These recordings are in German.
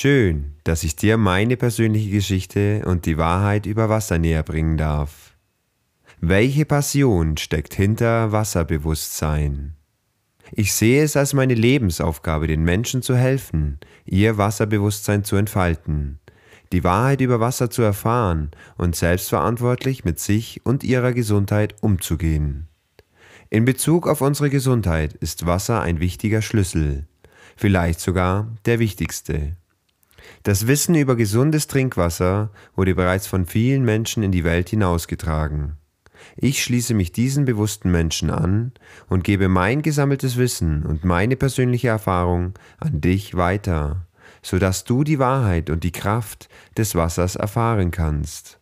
Schön, dass ich dir meine persönliche Geschichte und die Wahrheit über Wasser näher bringen darf. Welche Passion steckt hinter Wasserbewusstsein? Ich sehe es als meine Lebensaufgabe, den Menschen zu helfen, ihr Wasserbewusstsein zu entfalten, die Wahrheit über Wasser zu erfahren und selbstverantwortlich mit sich und ihrer Gesundheit umzugehen. In Bezug auf unsere Gesundheit ist Wasser ein wichtiger Schlüssel, vielleicht sogar der wichtigste. Das Wissen über gesundes Trinkwasser wurde bereits von vielen Menschen in die Welt hinausgetragen. Ich schließe mich diesen bewussten Menschen an und gebe mein gesammeltes Wissen und meine persönliche Erfahrung an dich weiter, so dass du die Wahrheit und die Kraft des Wassers erfahren kannst.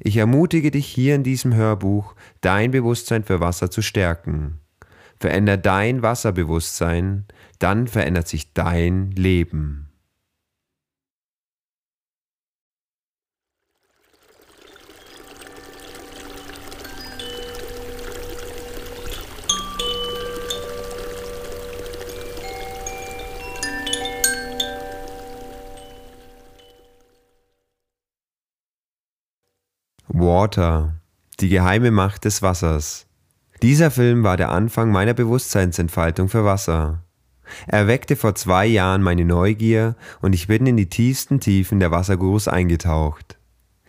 Ich ermutige dich hier in diesem Hörbuch, dein Bewusstsein für Wasser zu stärken. Veränder dein Wasserbewusstsein, dann verändert sich dein Leben. Water, die geheime Macht des Wassers. Dieser Film war der Anfang meiner Bewusstseinsentfaltung für Wasser. Er weckte vor zwei Jahren meine Neugier und ich bin in die tiefsten Tiefen der Wassergurus eingetaucht.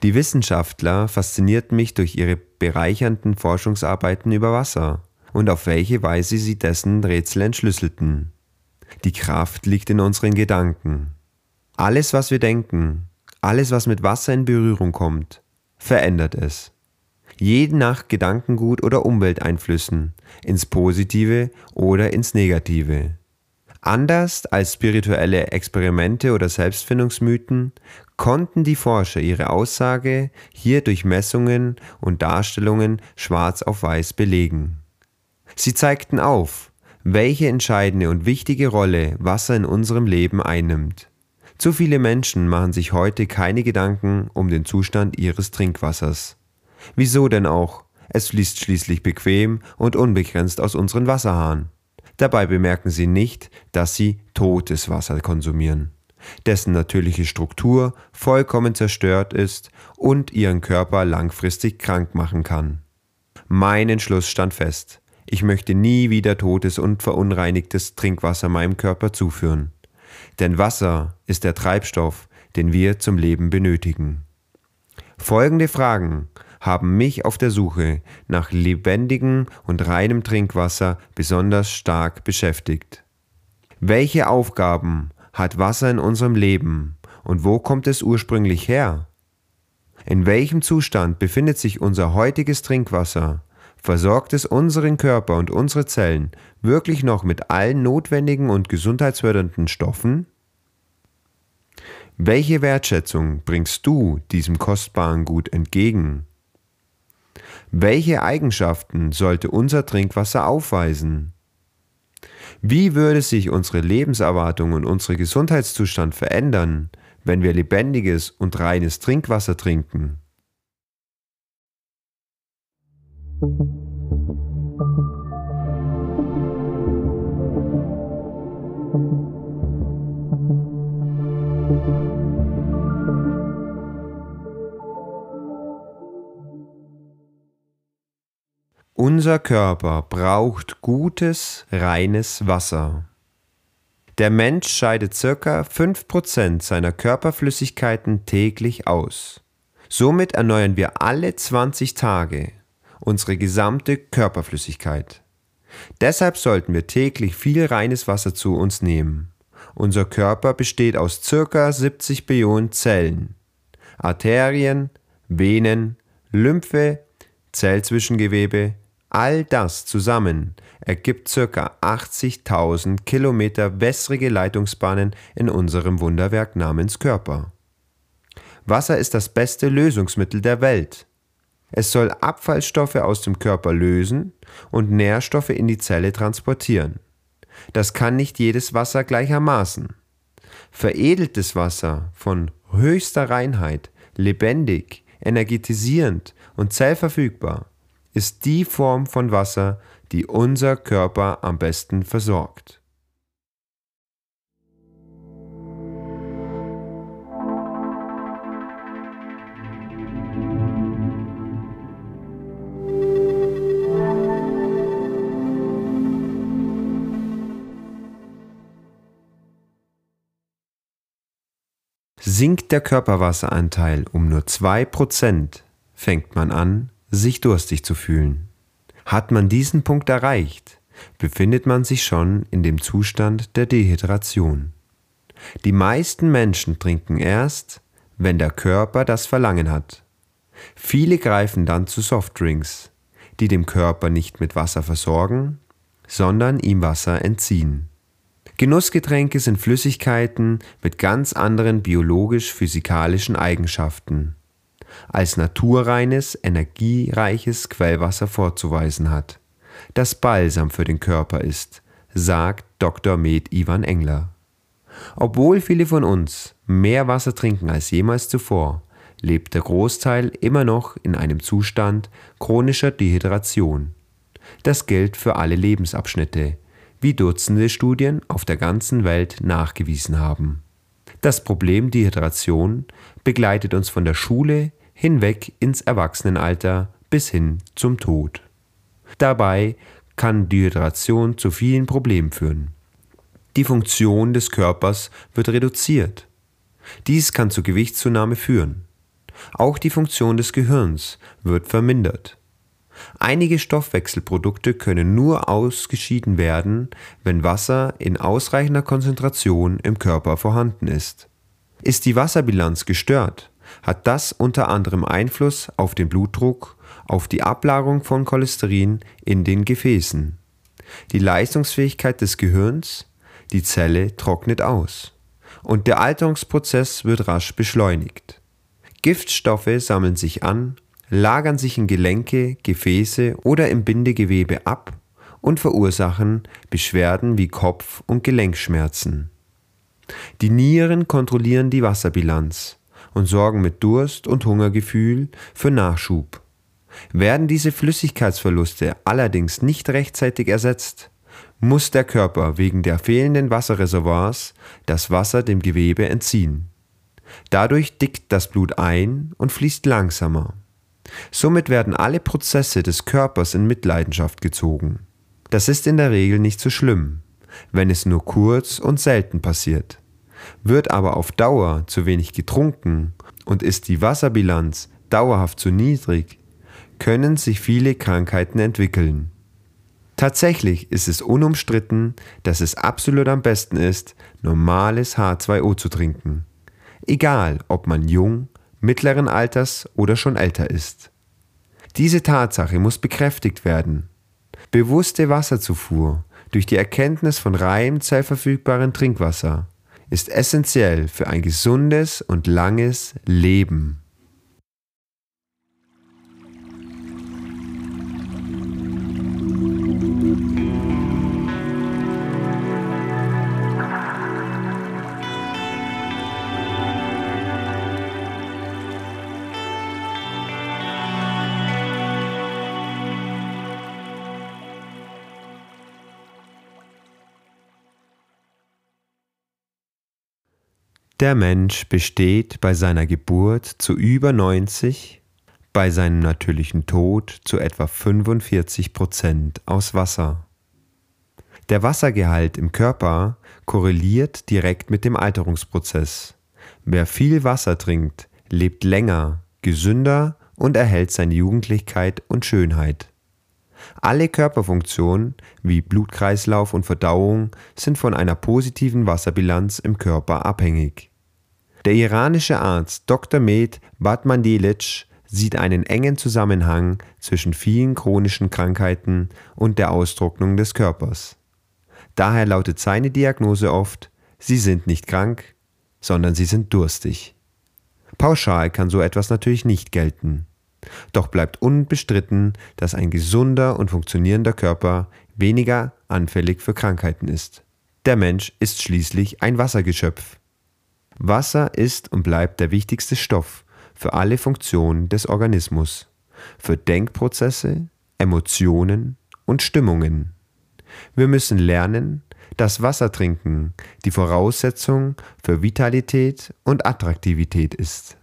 Die Wissenschaftler faszinierten mich durch ihre bereichernden Forschungsarbeiten über Wasser und auf welche Weise sie dessen Rätsel entschlüsselten. Die Kraft liegt in unseren Gedanken. Alles, was wir denken, alles, was mit Wasser in Berührung kommt, verändert es. Jeden nach Gedankengut oder Umwelteinflüssen, ins Positive oder ins Negative. Anders als spirituelle Experimente oder Selbstfindungsmythen konnten die Forscher ihre Aussage hier durch Messungen und Darstellungen schwarz auf weiß belegen. Sie zeigten auf, welche entscheidende und wichtige Rolle Wasser in unserem Leben einnimmt. Zu viele Menschen machen sich heute keine Gedanken um den Zustand ihres Trinkwassers. Wieso denn auch? Es fließt schließlich bequem und unbegrenzt aus unseren Wasserhahn. Dabei bemerken sie nicht, dass sie totes Wasser konsumieren, dessen natürliche Struktur vollkommen zerstört ist und ihren Körper langfristig krank machen kann. Mein Entschluss stand fest. Ich möchte nie wieder totes und verunreinigtes Trinkwasser meinem Körper zuführen. Denn Wasser ist der Treibstoff, den wir zum Leben benötigen. Folgende Fragen haben mich auf der Suche nach lebendigem und reinem Trinkwasser besonders stark beschäftigt. Welche Aufgaben hat Wasser in unserem Leben und wo kommt es ursprünglich her? In welchem Zustand befindet sich unser heutiges Trinkwasser versorgt es unseren Körper und unsere Zellen wirklich noch mit allen notwendigen und gesundheitsfördernden Stoffen? Welche Wertschätzung bringst du diesem kostbaren Gut entgegen? Welche Eigenschaften sollte unser Trinkwasser aufweisen? Wie würde sich unsere Lebenserwartung und unser Gesundheitszustand verändern, wenn wir lebendiges und reines Trinkwasser trinken? Unser Körper braucht gutes, reines Wasser. Der Mensch scheidet ca. 5% seiner Körperflüssigkeiten täglich aus. Somit erneuern wir alle 20 Tage unsere gesamte Körperflüssigkeit. Deshalb sollten wir täglich viel reines Wasser zu uns nehmen. Unser Körper besteht aus ca. 70 Billionen Zellen. Arterien, Venen, Lymphe, Zellzwischengewebe, all das zusammen ergibt ca. 80.000 Kilometer wässrige Leitungsbahnen in unserem Wunderwerk namens Körper. Wasser ist das beste Lösungsmittel der Welt. Es soll Abfallstoffe aus dem Körper lösen und Nährstoffe in die Zelle transportieren. Das kann nicht jedes Wasser gleichermaßen. Veredeltes Wasser von höchster Reinheit, lebendig, energetisierend und zellverfügbar ist die Form von Wasser, die unser Körper am besten versorgt. Sinkt der Körperwasseranteil um nur 2%, fängt man an, sich durstig zu fühlen. Hat man diesen Punkt erreicht, befindet man sich schon in dem Zustand der Dehydration. Die meisten Menschen trinken erst, wenn der Körper das Verlangen hat. Viele greifen dann zu Softdrinks, die dem Körper nicht mit Wasser versorgen, sondern ihm Wasser entziehen. Genussgetränke sind Flüssigkeiten mit ganz anderen biologisch-physikalischen Eigenschaften, als naturreines, energiereiches Quellwasser vorzuweisen hat, das Balsam für den Körper ist, sagt Dr. Med Ivan Engler. Obwohl viele von uns mehr Wasser trinken als jemals zuvor, lebt der Großteil immer noch in einem Zustand chronischer Dehydration. Das gilt für alle Lebensabschnitte, wie Dutzende Studien auf der ganzen Welt nachgewiesen haben. Das Problem Dehydration begleitet uns von der Schule hinweg ins Erwachsenenalter bis hin zum Tod. Dabei kann Dehydration zu vielen Problemen führen. Die Funktion des Körpers wird reduziert. Dies kann zu Gewichtszunahme führen. Auch die Funktion des Gehirns wird vermindert. Einige Stoffwechselprodukte können nur ausgeschieden werden, wenn Wasser in ausreichender Konzentration im Körper vorhanden ist. Ist die Wasserbilanz gestört, hat das unter anderem Einfluss auf den Blutdruck, auf die Ablagerung von Cholesterin in den Gefäßen. Die Leistungsfähigkeit des Gehirns, die Zelle trocknet aus und der Alterungsprozess wird rasch beschleunigt. Giftstoffe sammeln sich an lagern sich in Gelenke, Gefäße oder im Bindegewebe ab und verursachen Beschwerden wie Kopf- und Gelenkschmerzen. Die Nieren kontrollieren die Wasserbilanz und sorgen mit Durst und Hungergefühl für Nachschub. Werden diese Flüssigkeitsverluste allerdings nicht rechtzeitig ersetzt, muss der Körper wegen der fehlenden Wasserreservoirs das Wasser dem Gewebe entziehen. Dadurch dickt das Blut ein und fließt langsamer. Somit werden alle Prozesse des Körpers in Mitleidenschaft gezogen. Das ist in der Regel nicht so schlimm, wenn es nur kurz und selten passiert. Wird aber auf Dauer zu wenig getrunken und ist die Wasserbilanz dauerhaft zu niedrig, können sich viele Krankheiten entwickeln. Tatsächlich ist es unumstritten, dass es absolut am besten ist, normales H2O zu trinken. Egal, ob man jung, mittleren Alters oder schon älter ist. Diese Tatsache muss bekräftigt werden. Bewusste Wasserzufuhr durch die Erkenntnis von reinem, zellverfügbaren Trinkwasser ist essentiell für ein gesundes und langes Leben. Der Mensch besteht bei seiner Geburt zu über 90, bei seinem natürlichen Tod zu etwa 45 Prozent aus Wasser. Der Wassergehalt im Körper korreliert direkt mit dem Alterungsprozess. Wer viel Wasser trinkt, lebt länger, gesünder und erhält seine Jugendlichkeit und Schönheit. Alle Körperfunktionen wie Blutkreislauf und Verdauung sind von einer positiven Wasserbilanz im Körper abhängig. Der iranische Arzt Dr. Med Batmandelic sieht einen engen Zusammenhang zwischen vielen chronischen Krankheiten und der Austrocknung des Körpers. Daher lautet seine Diagnose oft, Sie sind nicht krank, sondern Sie sind durstig. Pauschal kann so etwas natürlich nicht gelten. Doch bleibt unbestritten, dass ein gesunder und funktionierender Körper weniger anfällig für Krankheiten ist. Der Mensch ist schließlich ein Wassergeschöpf. Wasser ist und bleibt der wichtigste Stoff für alle Funktionen des Organismus, für Denkprozesse, Emotionen und Stimmungen. Wir müssen lernen, dass Wassertrinken die Voraussetzung für Vitalität und Attraktivität ist.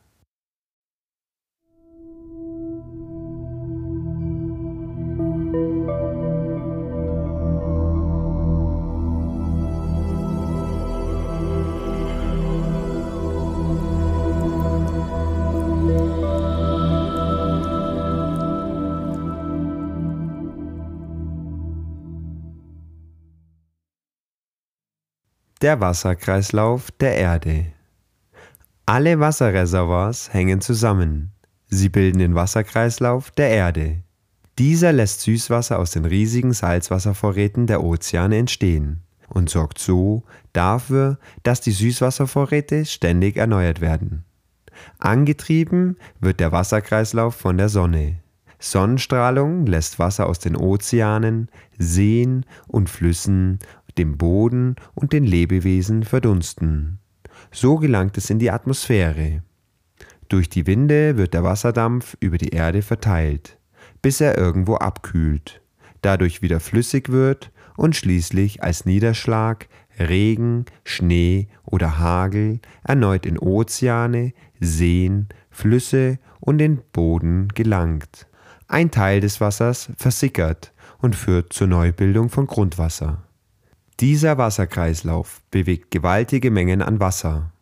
Der Wasserkreislauf der Erde. Alle Wasserreservoirs hängen zusammen. Sie bilden den Wasserkreislauf der Erde. Dieser lässt Süßwasser aus den riesigen Salzwasservorräten der Ozeane entstehen und sorgt so dafür, dass die Süßwasservorräte ständig erneuert werden. Angetrieben wird der Wasserkreislauf von der Sonne. Sonnenstrahlung lässt Wasser aus den Ozeanen, Seen und Flüssen, dem Boden und den Lebewesen verdunsten. So gelangt es in die Atmosphäre. Durch die Winde wird der Wasserdampf über die Erde verteilt, bis er irgendwo abkühlt, dadurch wieder flüssig wird und schließlich als Niederschlag, Regen, Schnee oder Hagel erneut in Ozeane, Seen, Flüsse und den Boden gelangt. Ein Teil des Wassers versickert und führt zur Neubildung von Grundwasser. Dieser Wasserkreislauf bewegt gewaltige Mengen an Wasser.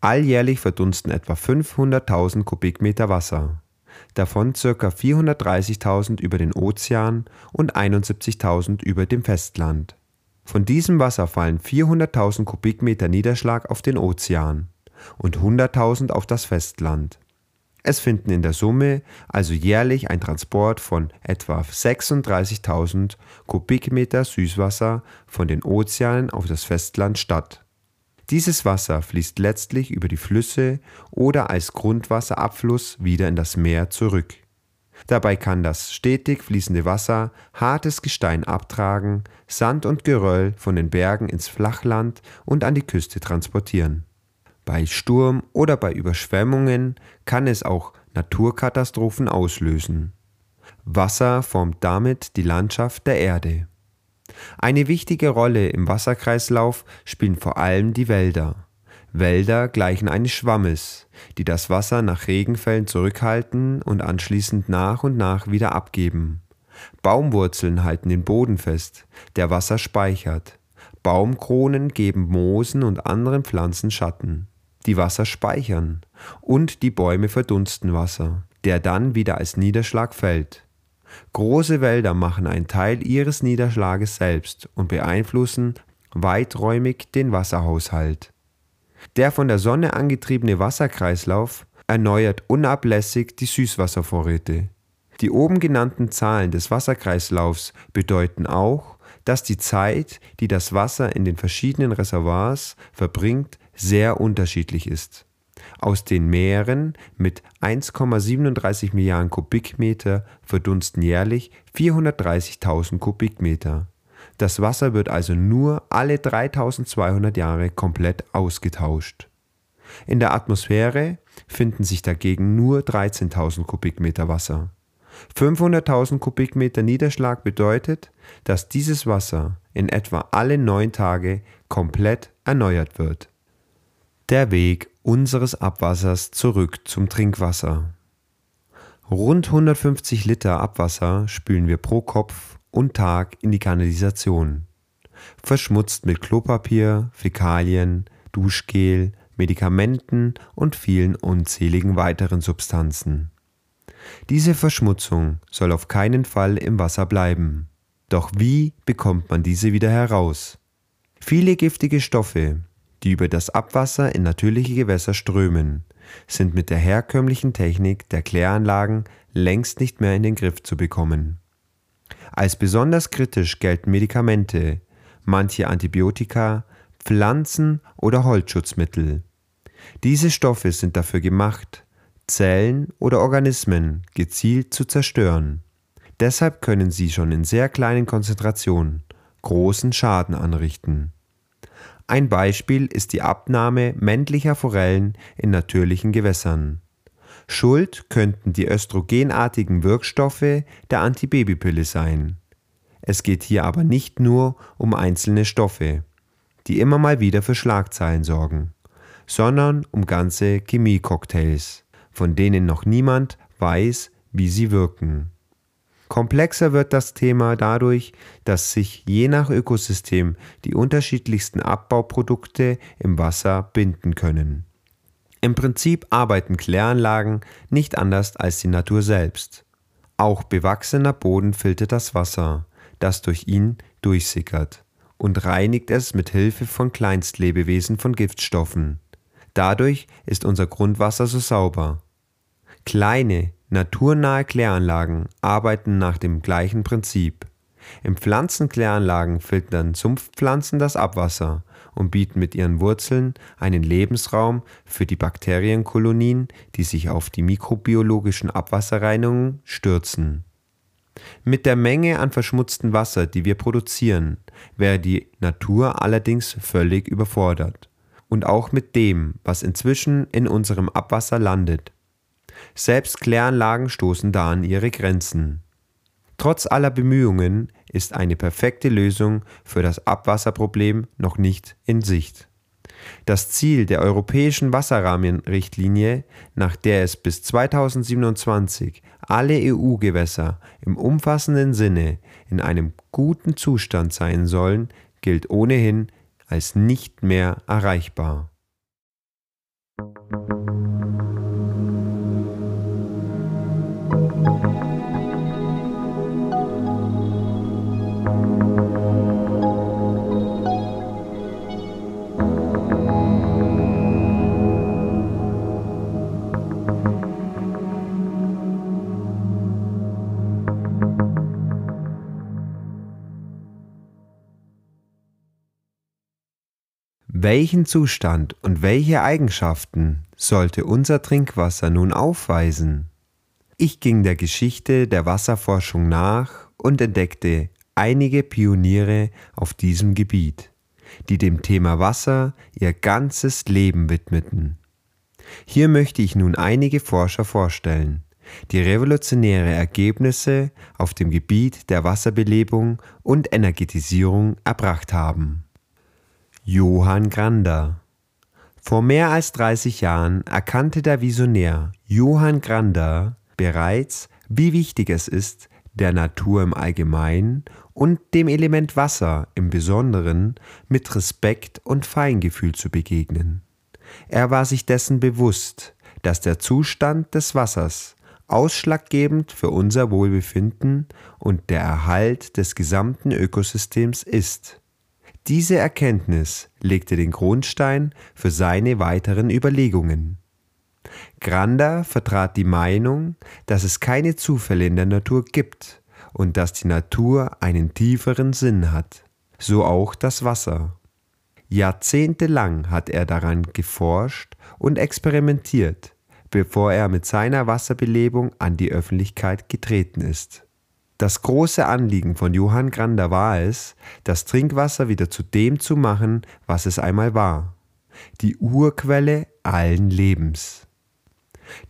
Alljährlich verdunsten etwa 500.000 Kubikmeter Wasser, davon ca. 430.000 über den Ozean und 71.000 über dem Festland. Von diesem Wasser fallen 400.000 Kubikmeter Niederschlag auf den Ozean und 100.000 auf das Festland. Es finden in der Summe also jährlich ein Transport von etwa 36.000 Kubikmeter Süßwasser von den Ozeanen auf das Festland statt. Dieses Wasser fließt letztlich über die Flüsse oder als Grundwasserabfluss wieder in das Meer zurück. Dabei kann das stetig fließende Wasser hartes Gestein abtragen, Sand und Geröll von den Bergen ins Flachland und an die Küste transportieren. Bei Sturm oder bei Überschwemmungen kann es auch Naturkatastrophen auslösen. Wasser formt damit die Landschaft der Erde. Eine wichtige Rolle im Wasserkreislauf spielen vor allem die Wälder. Wälder gleichen eines Schwammes, die das Wasser nach Regenfällen zurückhalten und anschließend nach und nach wieder abgeben. Baumwurzeln halten den Boden fest, der Wasser speichert. Baumkronen geben Moosen und anderen Pflanzen Schatten die Wasser speichern und die Bäume verdunsten Wasser, der dann wieder als Niederschlag fällt. Große Wälder machen einen Teil ihres Niederschlages selbst und beeinflussen weiträumig den Wasserhaushalt. Der von der Sonne angetriebene Wasserkreislauf erneuert unablässig die Süßwasservorräte. Die oben genannten Zahlen des Wasserkreislaufs bedeuten auch, dass die Zeit, die das Wasser in den verschiedenen Reservoirs verbringt, sehr unterschiedlich ist. Aus den Meeren mit 1,37 Milliarden Kubikmeter verdunsten jährlich 430.000 Kubikmeter. Das Wasser wird also nur alle 3200 Jahre komplett ausgetauscht. In der Atmosphäre finden sich dagegen nur 13.000 Kubikmeter Wasser. 500.000 Kubikmeter Niederschlag bedeutet, dass dieses Wasser in etwa alle neun Tage komplett erneuert wird. Der Weg unseres Abwassers zurück zum Trinkwasser. Rund 150 Liter Abwasser spülen wir pro Kopf und Tag in die Kanalisation. Verschmutzt mit Klopapier, Fäkalien, Duschgel, Medikamenten und vielen unzähligen weiteren Substanzen. Diese Verschmutzung soll auf keinen Fall im Wasser bleiben. Doch wie bekommt man diese wieder heraus? Viele giftige Stoffe, die über das Abwasser in natürliche Gewässer strömen, sind mit der herkömmlichen Technik der Kläranlagen längst nicht mehr in den Griff zu bekommen. Als besonders kritisch gelten Medikamente, manche Antibiotika, Pflanzen oder Holzschutzmittel. Diese Stoffe sind dafür gemacht, Zellen oder Organismen gezielt zu zerstören. Deshalb können sie schon in sehr kleinen Konzentrationen großen Schaden anrichten. Ein Beispiel ist die Abnahme männlicher Forellen in natürlichen Gewässern. Schuld könnten die östrogenartigen Wirkstoffe der Antibabypille sein. Es geht hier aber nicht nur um einzelne Stoffe, die immer mal wieder für Schlagzeilen sorgen, sondern um ganze Chemiecocktails, von denen noch niemand weiß, wie sie wirken. Komplexer wird das Thema dadurch, dass sich je nach Ökosystem die unterschiedlichsten Abbauprodukte im Wasser binden können. Im Prinzip arbeiten Kläranlagen nicht anders als die Natur selbst. Auch bewachsener Boden filtert das Wasser, das durch ihn durchsickert, und reinigt es mit Hilfe von Kleinstlebewesen von Giftstoffen. Dadurch ist unser Grundwasser so sauber. Kleine, naturnahe Kläranlagen arbeiten nach dem gleichen Prinzip. In Pflanzenkläranlagen filtern Sumpfpflanzen das Abwasser und bieten mit ihren Wurzeln einen Lebensraum für die Bakterienkolonien, die sich auf die mikrobiologischen Abwasserreinigungen stürzen. Mit der Menge an verschmutztem Wasser, die wir produzieren, wäre die Natur allerdings völlig überfordert. Und auch mit dem, was inzwischen in unserem Abwasser landet. Selbst Kläranlagen stoßen da an ihre Grenzen. Trotz aller Bemühungen ist eine perfekte Lösung für das Abwasserproblem noch nicht in Sicht. Das Ziel der europäischen Wasserrahmenrichtlinie, nach der es bis 2027 alle EU-Gewässer im umfassenden Sinne in einem guten Zustand sein sollen, gilt ohnehin als nicht mehr erreichbar. Welchen Zustand und welche Eigenschaften sollte unser Trinkwasser nun aufweisen? Ich ging der Geschichte der Wasserforschung nach und entdeckte einige Pioniere auf diesem Gebiet, die dem Thema Wasser ihr ganzes Leben widmeten. Hier möchte ich nun einige Forscher vorstellen, die revolutionäre Ergebnisse auf dem Gebiet der Wasserbelebung und Energetisierung erbracht haben. Johann Grander. Vor mehr als 30 Jahren erkannte der Visionär Johann Grander bereits, wie wichtig es ist, der Natur im Allgemeinen und dem Element Wasser im Besonderen mit Respekt und Feingefühl zu begegnen. Er war sich dessen bewusst, dass der Zustand des Wassers ausschlaggebend für unser Wohlbefinden und der Erhalt des gesamten Ökosystems ist. Diese Erkenntnis legte den Grundstein für seine weiteren Überlegungen. Grander vertrat die Meinung, dass es keine Zufälle in der Natur gibt und dass die Natur einen tieferen Sinn hat, so auch das Wasser. Jahrzehntelang hat er daran geforscht und experimentiert, bevor er mit seiner Wasserbelebung an die Öffentlichkeit getreten ist. Das große Anliegen von Johann Grander war es, das Trinkwasser wieder zu dem zu machen, was es einmal war, die Urquelle allen Lebens.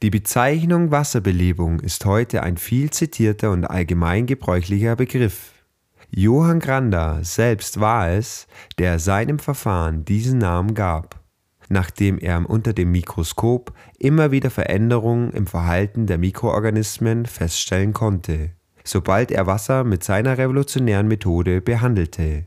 Die Bezeichnung Wasserbelebung ist heute ein viel zitierter und allgemein gebräuchlicher Begriff. Johann Grander selbst war es, der seinem Verfahren diesen Namen gab, nachdem er unter dem Mikroskop immer wieder Veränderungen im Verhalten der Mikroorganismen feststellen konnte sobald er Wasser mit seiner revolutionären Methode behandelte.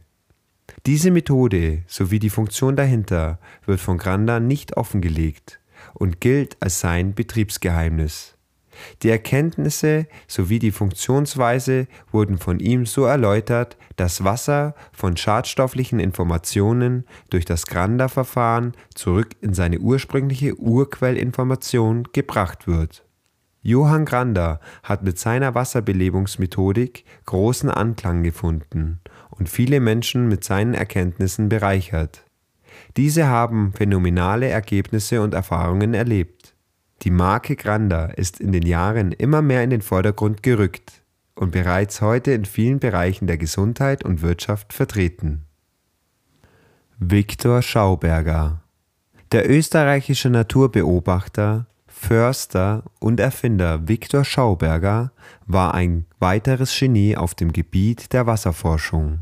Diese Methode sowie die Funktion dahinter wird von Granda nicht offengelegt und gilt als sein Betriebsgeheimnis. Die Erkenntnisse sowie die Funktionsweise wurden von ihm so erläutert, dass Wasser von schadstofflichen Informationen durch das Granda-Verfahren zurück in seine ursprüngliche Urquellinformation gebracht wird. Johann Grander hat mit seiner Wasserbelebungsmethodik großen Anklang gefunden und viele Menschen mit seinen Erkenntnissen bereichert. Diese haben phänomenale Ergebnisse und Erfahrungen erlebt. Die Marke Grander ist in den Jahren immer mehr in den Vordergrund gerückt und bereits heute in vielen Bereichen der Gesundheit und Wirtschaft vertreten. Viktor Schauberger Der österreichische Naturbeobachter Förster und Erfinder Viktor Schauberger war ein weiteres Genie auf dem Gebiet der Wasserforschung.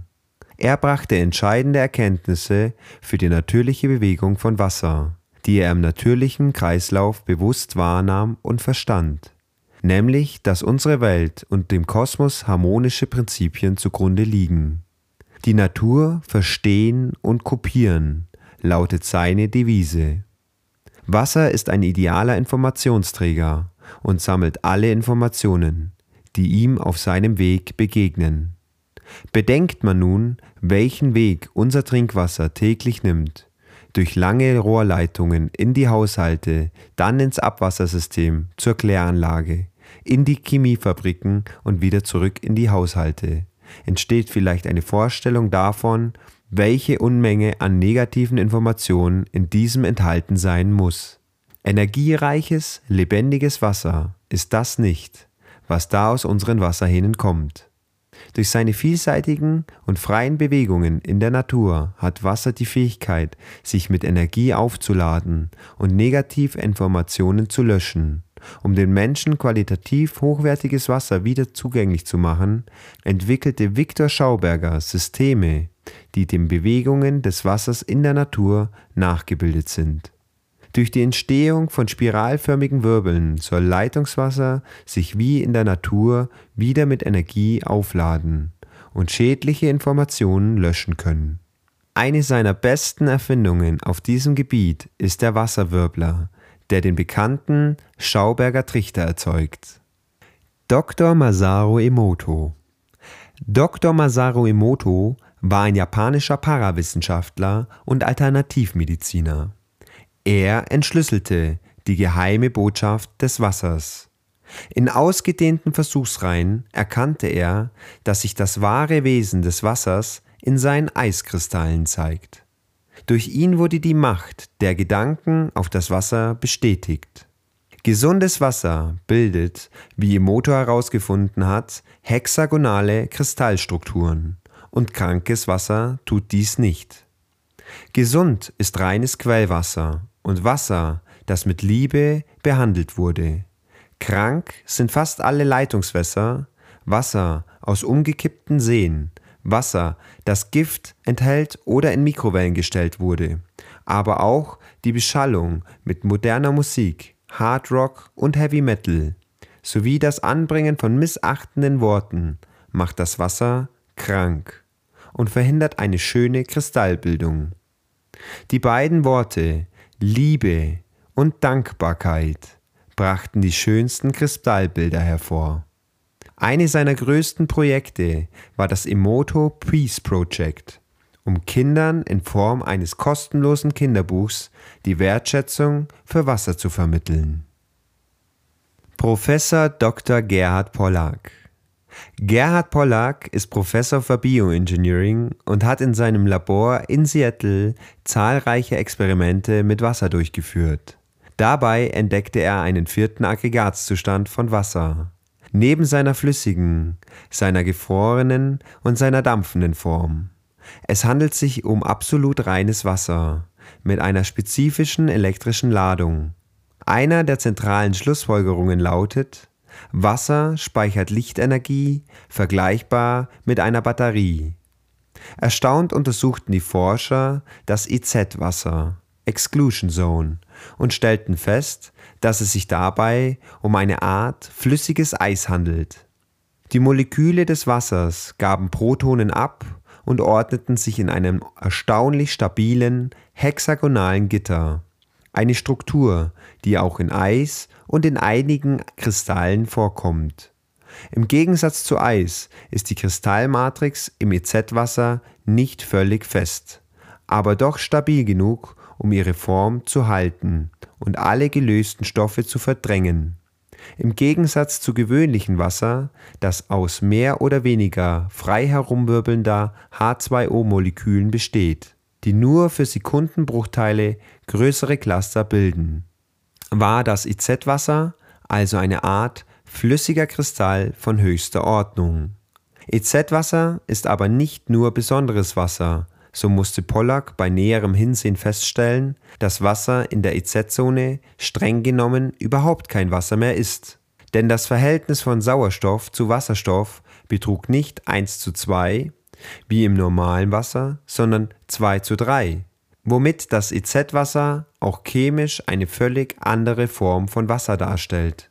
Er brachte entscheidende Erkenntnisse für die natürliche Bewegung von Wasser, die er im natürlichen Kreislauf bewusst wahrnahm und verstand, nämlich dass unsere Welt und dem Kosmos harmonische Prinzipien zugrunde liegen. Die Natur verstehen und kopieren lautet seine Devise. Wasser ist ein idealer Informationsträger und sammelt alle Informationen, die ihm auf seinem Weg begegnen. Bedenkt man nun, welchen Weg unser Trinkwasser täglich nimmt, durch lange Rohrleitungen in die Haushalte, dann ins Abwassersystem, zur Kläranlage, in die Chemiefabriken und wieder zurück in die Haushalte, entsteht vielleicht eine Vorstellung davon, welche Unmenge an negativen Informationen in diesem enthalten sein muss. Energiereiches, lebendiges Wasser ist das nicht, was da aus unseren Wasserhähnen kommt. Durch seine vielseitigen und freien Bewegungen in der Natur hat Wasser die Fähigkeit, sich mit Energie aufzuladen und Negativinformationen zu löschen. Um den Menschen qualitativ hochwertiges Wasser wieder zugänglich zu machen, entwickelte Viktor Schauberger Systeme, die den Bewegungen des Wassers in der Natur nachgebildet sind. Durch die Entstehung von spiralförmigen Wirbeln soll Leitungswasser sich wie in der Natur wieder mit Energie aufladen und schädliche Informationen löschen können. Eine seiner besten Erfindungen auf diesem Gebiet ist der Wasserwirbler, der den bekannten Schauberger Trichter erzeugt. Dr. Masaru Emoto Dr. Masaru Emoto war ein japanischer Parawissenschaftler und Alternativmediziner. Er entschlüsselte die geheime Botschaft des Wassers. In ausgedehnten Versuchsreihen erkannte er, dass sich das wahre Wesen des Wassers in seinen Eiskristallen zeigt. Durch ihn wurde die Macht der Gedanken auf das Wasser bestätigt. Gesundes Wasser bildet, wie Emoto herausgefunden hat, hexagonale Kristallstrukturen und krankes Wasser tut dies nicht. Gesund ist reines Quellwasser und Wasser, das mit Liebe behandelt wurde. Krank sind fast alle Leitungswässer, Wasser aus umgekippten Seen, Wasser, das Gift enthält oder in Mikrowellen gestellt wurde, aber auch die Beschallung mit moderner Musik, Hard Rock und Heavy Metal sowie das Anbringen von missachtenden Worten macht das Wasser krank und verhindert eine schöne Kristallbildung. Die beiden Worte Liebe und Dankbarkeit brachten die schönsten Kristallbilder hervor. Eine seiner größten Projekte war das Emoto Peace Project, um Kindern in Form eines kostenlosen Kinderbuchs die Wertschätzung für Wasser zu vermitteln. Professor Dr. Gerhard Pollack Gerhard Pollack ist Professor für Bioengineering und hat in seinem Labor in Seattle zahlreiche Experimente mit Wasser durchgeführt. Dabei entdeckte er einen vierten Aggregatzustand von Wasser. Neben seiner flüssigen, seiner gefrorenen und seiner dampfenden Form. Es handelt sich um absolut reines Wasser mit einer spezifischen elektrischen Ladung. Einer der zentralen Schlussfolgerungen lautet, Wasser speichert Lichtenergie vergleichbar mit einer Batterie. Erstaunt untersuchten die Forscher das EZ-Wasser Exclusion Zone und stellten fest, dass es sich dabei um eine Art flüssiges Eis handelt. Die Moleküle des Wassers gaben Protonen ab und ordneten sich in einem erstaunlich stabilen, hexagonalen Gitter. Eine Struktur, die auch in Eis und in einigen Kristallen vorkommt. Im Gegensatz zu Eis ist die Kristallmatrix im EZ-Wasser nicht völlig fest, aber doch stabil genug, um ihre Form zu halten und alle gelösten Stoffe zu verdrängen. Im Gegensatz zu gewöhnlichem Wasser, das aus mehr oder weniger frei herumwirbelnder H2O-Molekülen besteht, die nur für Sekundenbruchteile größere Cluster bilden war das IZ-Wasser also eine Art flüssiger Kristall von höchster Ordnung. EZ-Wasser ist aber nicht nur besonderes Wasser, so musste Pollack bei näherem Hinsehen feststellen, dass Wasser in der EZ-Zone streng genommen überhaupt kein Wasser mehr ist. Denn das Verhältnis von Sauerstoff zu Wasserstoff betrug nicht 1 zu 2, wie im normalen Wasser, sondern 2 zu 3, womit das EZ-Wasser auch chemisch eine völlig andere Form von Wasser darstellt.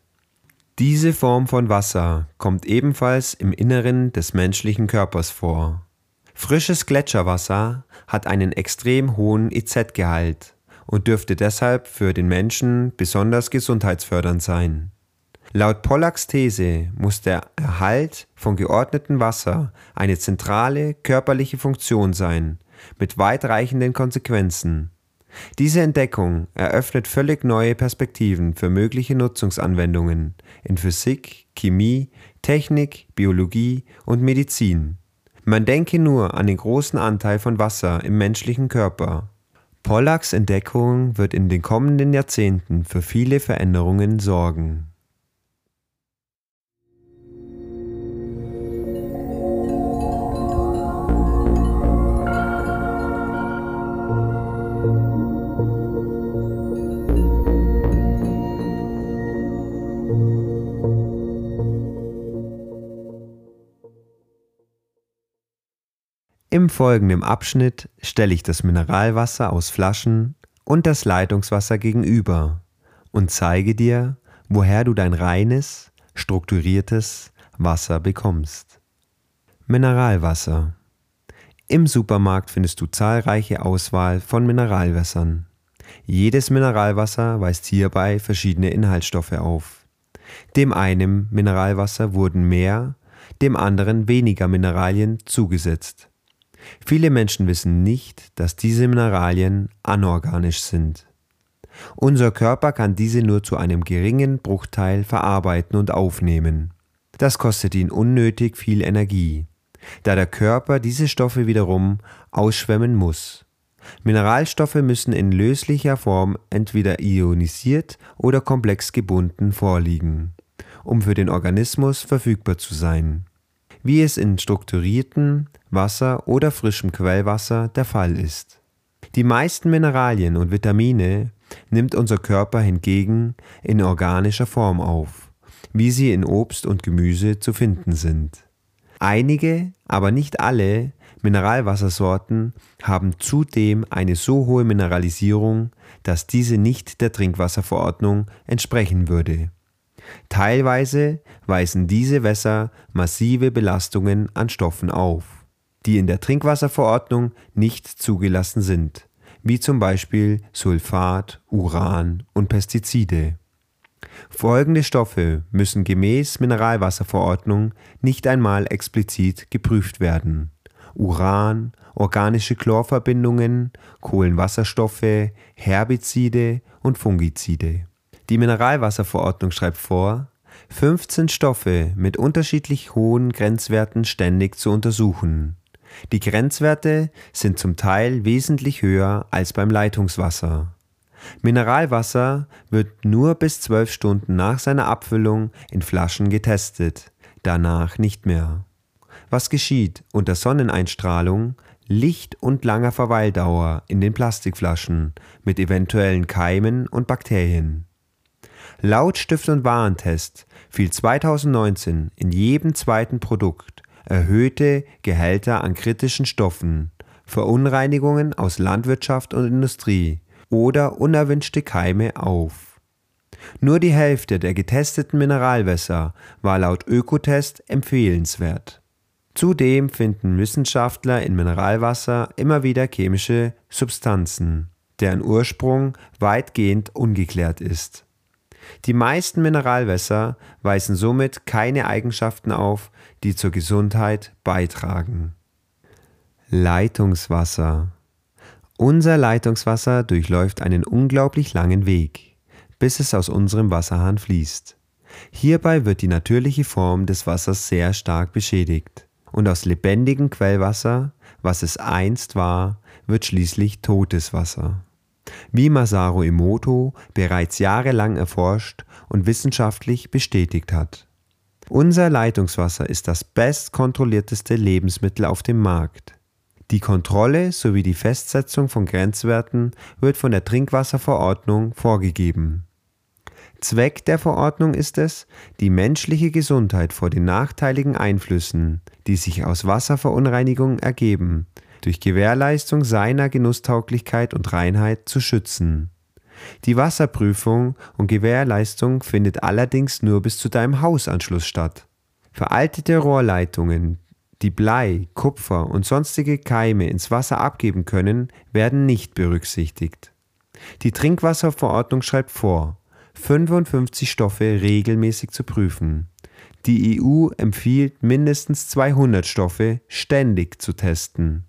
Diese Form von Wasser kommt ebenfalls im Inneren des menschlichen Körpers vor. Frisches Gletscherwasser hat einen extrem hohen EZ-Gehalt und dürfte deshalb für den Menschen besonders gesundheitsfördernd sein. Laut Pollacks These muss der Erhalt von geordnetem Wasser eine zentrale körperliche Funktion sein, mit weitreichenden Konsequenzen. Diese Entdeckung eröffnet völlig neue Perspektiven für mögliche Nutzungsanwendungen in Physik, Chemie, Technik, Biologie und Medizin. Man denke nur an den großen Anteil von Wasser im menschlichen Körper. Pollacks Entdeckung wird in den kommenden Jahrzehnten für viele Veränderungen sorgen. Im folgenden Abschnitt stelle ich das Mineralwasser aus Flaschen und das Leitungswasser gegenüber und zeige dir, woher du dein reines, strukturiertes Wasser bekommst. Mineralwasser. Im Supermarkt findest du zahlreiche Auswahl von Mineralwässern. Jedes Mineralwasser weist hierbei verschiedene Inhaltsstoffe auf. Dem einen Mineralwasser wurden mehr, dem anderen weniger Mineralien zugesetzt. Viele Menschen wissen nicht, dass diese Mineralien anorganisch sind. Unser Körper kann diese nur zu einem geringen Bruchteil verarbeiten und aufnehmen. Das kostet ihn unnötig viel Energie, da der Körper diese Stoffe wiederum ausschwemmen muss. Mineralstoffe müssen in löslicher Form entweder ionisiert oder komplex gebunden vorliegen, um für den Organismus verfügbar zu sein wie es in strukturiertem Wasser oder frischem Quellwasser der Fall ist. Die meisten Mineralien und Vitamine nimmt unser Körper hingegen in organischer Form auf, wie sie in Obst und Gemüse zu finden sind. Einige, aber nicht alle Mineralwassersorten haben zudem eine so hohe Mineralisierung, dass diese nicht der Trinkwasserverordnung entsprechen würde. Teilweise weisen diese Wässer massive Belastungen an Stoffen auf, die in der Trinkwasserverordnung nicht zugelassen sind, wie zum Beispiel Sulfat, Uran und Pestizide. Folgende Stoffe müssen gemäß Mineralwasserverordnung nicht einmal explizit geprüft werden. Uran, organische Chlorverbindungen, Kohlenwasserstoffe, Herbizide und Fungizide. Die Mineralwasserverordnung schreibt vor, 15 Stoffe mit unterschiedlich hohen Grenzwerten ständig zu untersuchen. Die Grenzwerte sind zum Teil wesentlich höher als beim Leitungswasser. Mineralwasser wird nur bis 12 Stunden nach seiner Abfüllung in Flaschen getestet, danach nicht mehr. Was geschieht unter Sonneneinstrahlung, Licht und langer Verweildauer in den Plastikflaschen mit eventuellen Keimen und Bakterien? Laut Stift- und Warentest fiel 2019 in jedem zweiten Produkt erhöhte Gehälter an kritischen Stoffen, Verunreinigungen aus Landwirtschaft und Industrie oder unerwünschte Keime auf. Nur die Hälfte der getesteten Mineralwässer war laut Ökotest empfehlenswert. Zudem finden Wissenschaftler in Mineralwasser immer wieder chemische Substanzen, deren Ursprung weitgehend ungeklärt ist. Die meisten Mineralwässer weisen somit keine Eigenschaften auf, die zur Gesundheit beitragen. Leitungswasser Unser Leitungswasser durchläuft einen unglaublich langen Weg, bis es aus unserem Wasserhahn fließt. Hierbei wird die natürliche Form des Wassers sehr stark beschädigt und aus lebendigem Quellwasser, was es einst war, wird schließlich totes Wasser wie Masaru Emoto bereits jahrelang erforscht und wissenschaftlich bestätigt hat. Unser Leitungswasser ist das bestkontrollierteste Lebensmittel auf dem Markt. Die Kontrolle sowie die Festsetzung von Grenzwerten wird von der Trinkwasserverordnung vorgegeben. Zweck der Verordnung ist es, die menschliche Gesundheit vor den nachteiligen Einflüssen, die sich aus Wasserverunreinigungen ergeben, durch Gewährleistung seiner Genusstauglichkeit und Reinheit zu schützen. Die Wasserprüfung und Gewährleistung findet allerdings nur bis zu deinem Hausanschluss statt. Veraltete Rohrleitungen, die Blei, Kupfer und sonstige Keime ins Wasser abgeben können, werden nicht berücksichtigt. Die Trinkwasserverordnung schreibt vor, 55 Stoffe regelmäßig zu prüfen. Die EU empfiehlt mindestens 200 Stoffe ständig zu testen.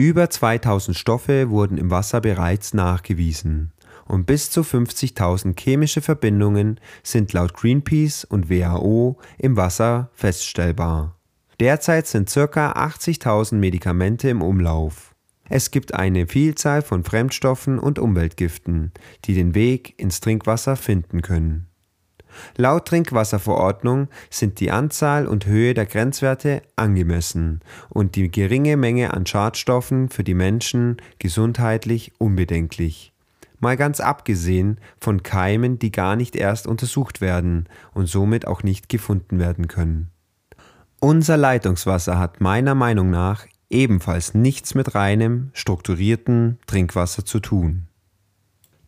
Über 2000 Stoffe wurden im Wasser bereits nachgewiesen und bis zu 50.000 chemische Verbindungen sind laut Greenpeace und WHO im Wasser feststellbar. Derzeit sind ca. 80.000 Medikamente im Umlauf. Es gibt eine Vielzahl von Fremdstoffen und Umweltgiften, die den Weg ins Trinkwasser finden können. Laut Trinkwasserverordnung sind die Anzahl und Höhe der Grenzwerte angemessen und die geringe Menge an Schadstoffen für die Menschen gesundheitlich unbedenklich. Mal ganz abgesehen von Keimen, die gar nicht erst untersucht werden und somit auch nicht gefunden werden können. Unser Leitungswasser hat meiner Meinung nach ebenfalls nichts mit reinem, strukturierten Trinkwasser zu tun.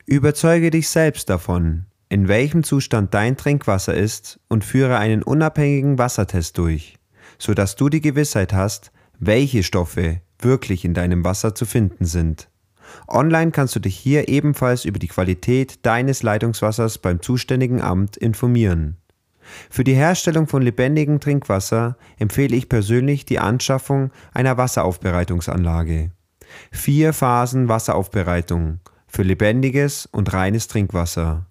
Überzeuge dich selbst davon, in welchem Zustand dein Trinkwasser ist und führe einen unabhängigen Wassertest durch, sodass du die Gewissheit hast, welche Stoffe wirklich in deinem Wasser zu finden sind. Online kannst du dich hier ebenfalls über die Qualität deines Leitungswassers beim zuständigen Amt informieren. Für die Herstellung von lebendigem Trinkwasser empfehle ich persönlich die Anschaffung einer Wasseraufbereitungsanlage. Vier Phasen Wasseraufbereitung für lebendiges und reines Trinkwasser.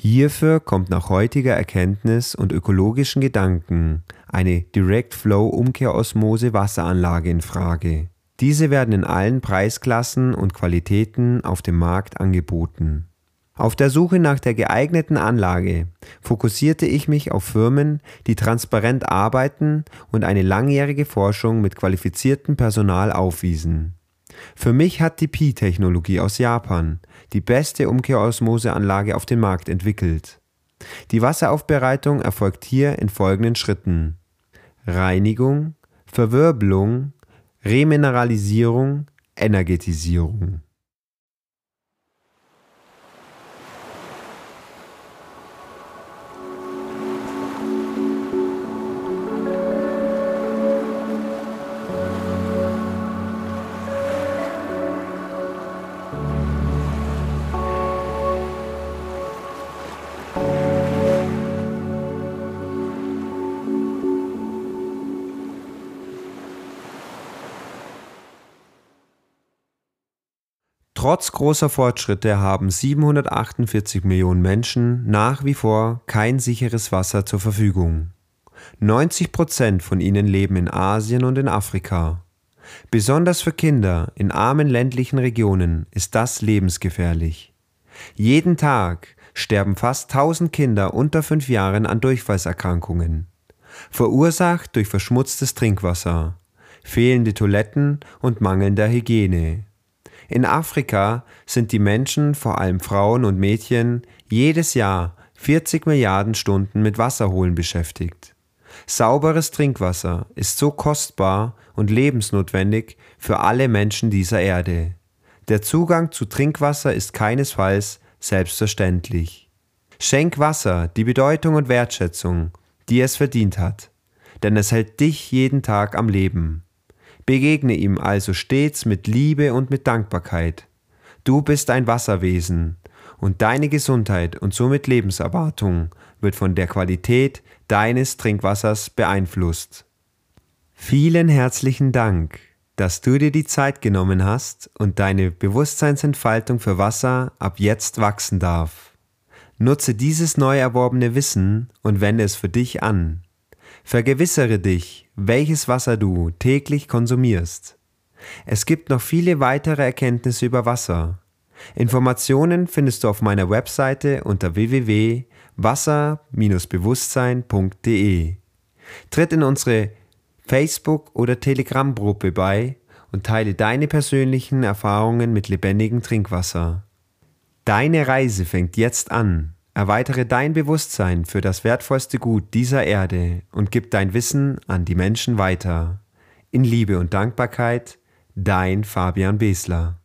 Hierfür kommt nach heutiger Erkenntnis und ökologischen Gedanken eine Direct Flow Umkehrosmose Wasseranlage in Frage. Diese werden in allen Preisklassen und Qualitäten auf dem Markt angeboten. Auf der Suche nach der geeigneten Anlage fokussierte ich mich auf Firmen, die transparent arbeiten und eine langjährige Forschung mit qualifiziertem Personal aufwiesen. Für mich hat die Pi-Technologie aus Japan die beste Umkehrosmoseanlage auf dem Markt entwickelt. Die Wasseraufbereitung erfolgt hier in folgenden Schritten. Reinigung, Verwirbelung, Remineralisierung, Energetisierung. Trotz großer Fortschritte haben 748 Millionen Menschen nach wie vor kein sicheres Wasser zur Verfügung. 90 Prozent von ihnen leben in Asien und in Afrika. Besonders für Kinder in armen ländlichen Regionen ist das lebensgefährlich. Jeden Tag sterben fast 1000 Kinder unter fünf Jahren an Durchfallserkrankungen, verursacht durch verschmutztes Trinkwasser, fehlende Toiletten und mangelnder Hygiene. In Afrika sind die Menschen, vor allem Frauen und Mädchen, jedes Jahr 40 Milliarden Stunden mit Wasserholen beschäftigt. Sauberes Trinkwasser ist so kostbar und lebensnotwendig für alle Menschen dieser Erde. Der Zugang zu Trinkwasser ist keinesfalls selbstverständlich. Schenk Wasser die Bedeutung und Wertschätzung, die es verdient hat, denn es hält dich jeden Tag am Leben. Begegne ihm also stets mit Liebe und mit Dankbarkeit. Du bist ein Wasserwesen, und deine Gesundheit und somit Lebenserwartung wird von der Qualität deines Trinkwassers beeinflusst. Vielen herzlichen Dank, dass du dir die Zeit genommen hast und deine Bewusstseinsentfaltung für Wasser ab jetzt wachsen darf. Nutze dieses neu erworbene Wissen und wende es für dich an. Vergewissere dich, welches Wasser du täglich konsumierst. Es gibt noch viele weitere Erkenntnisse über Wasser. Informationen findest du auf meiner Webseite unter www.wasser-bewusstsein.de. Tritt in unsere Facebook- oder Telegram-Gruppe bei und teile deine persönlichen Erfahrungen mit lebendigem Trinkwasser. Deine Reise fängt jetzt an. Erweitere dein Bewusstsein für das wertvollste Gut dieser Erde und gib dein Wissen an die Menschen weiter. In Liebe und Dankbarkeit, dein Fabian Besler.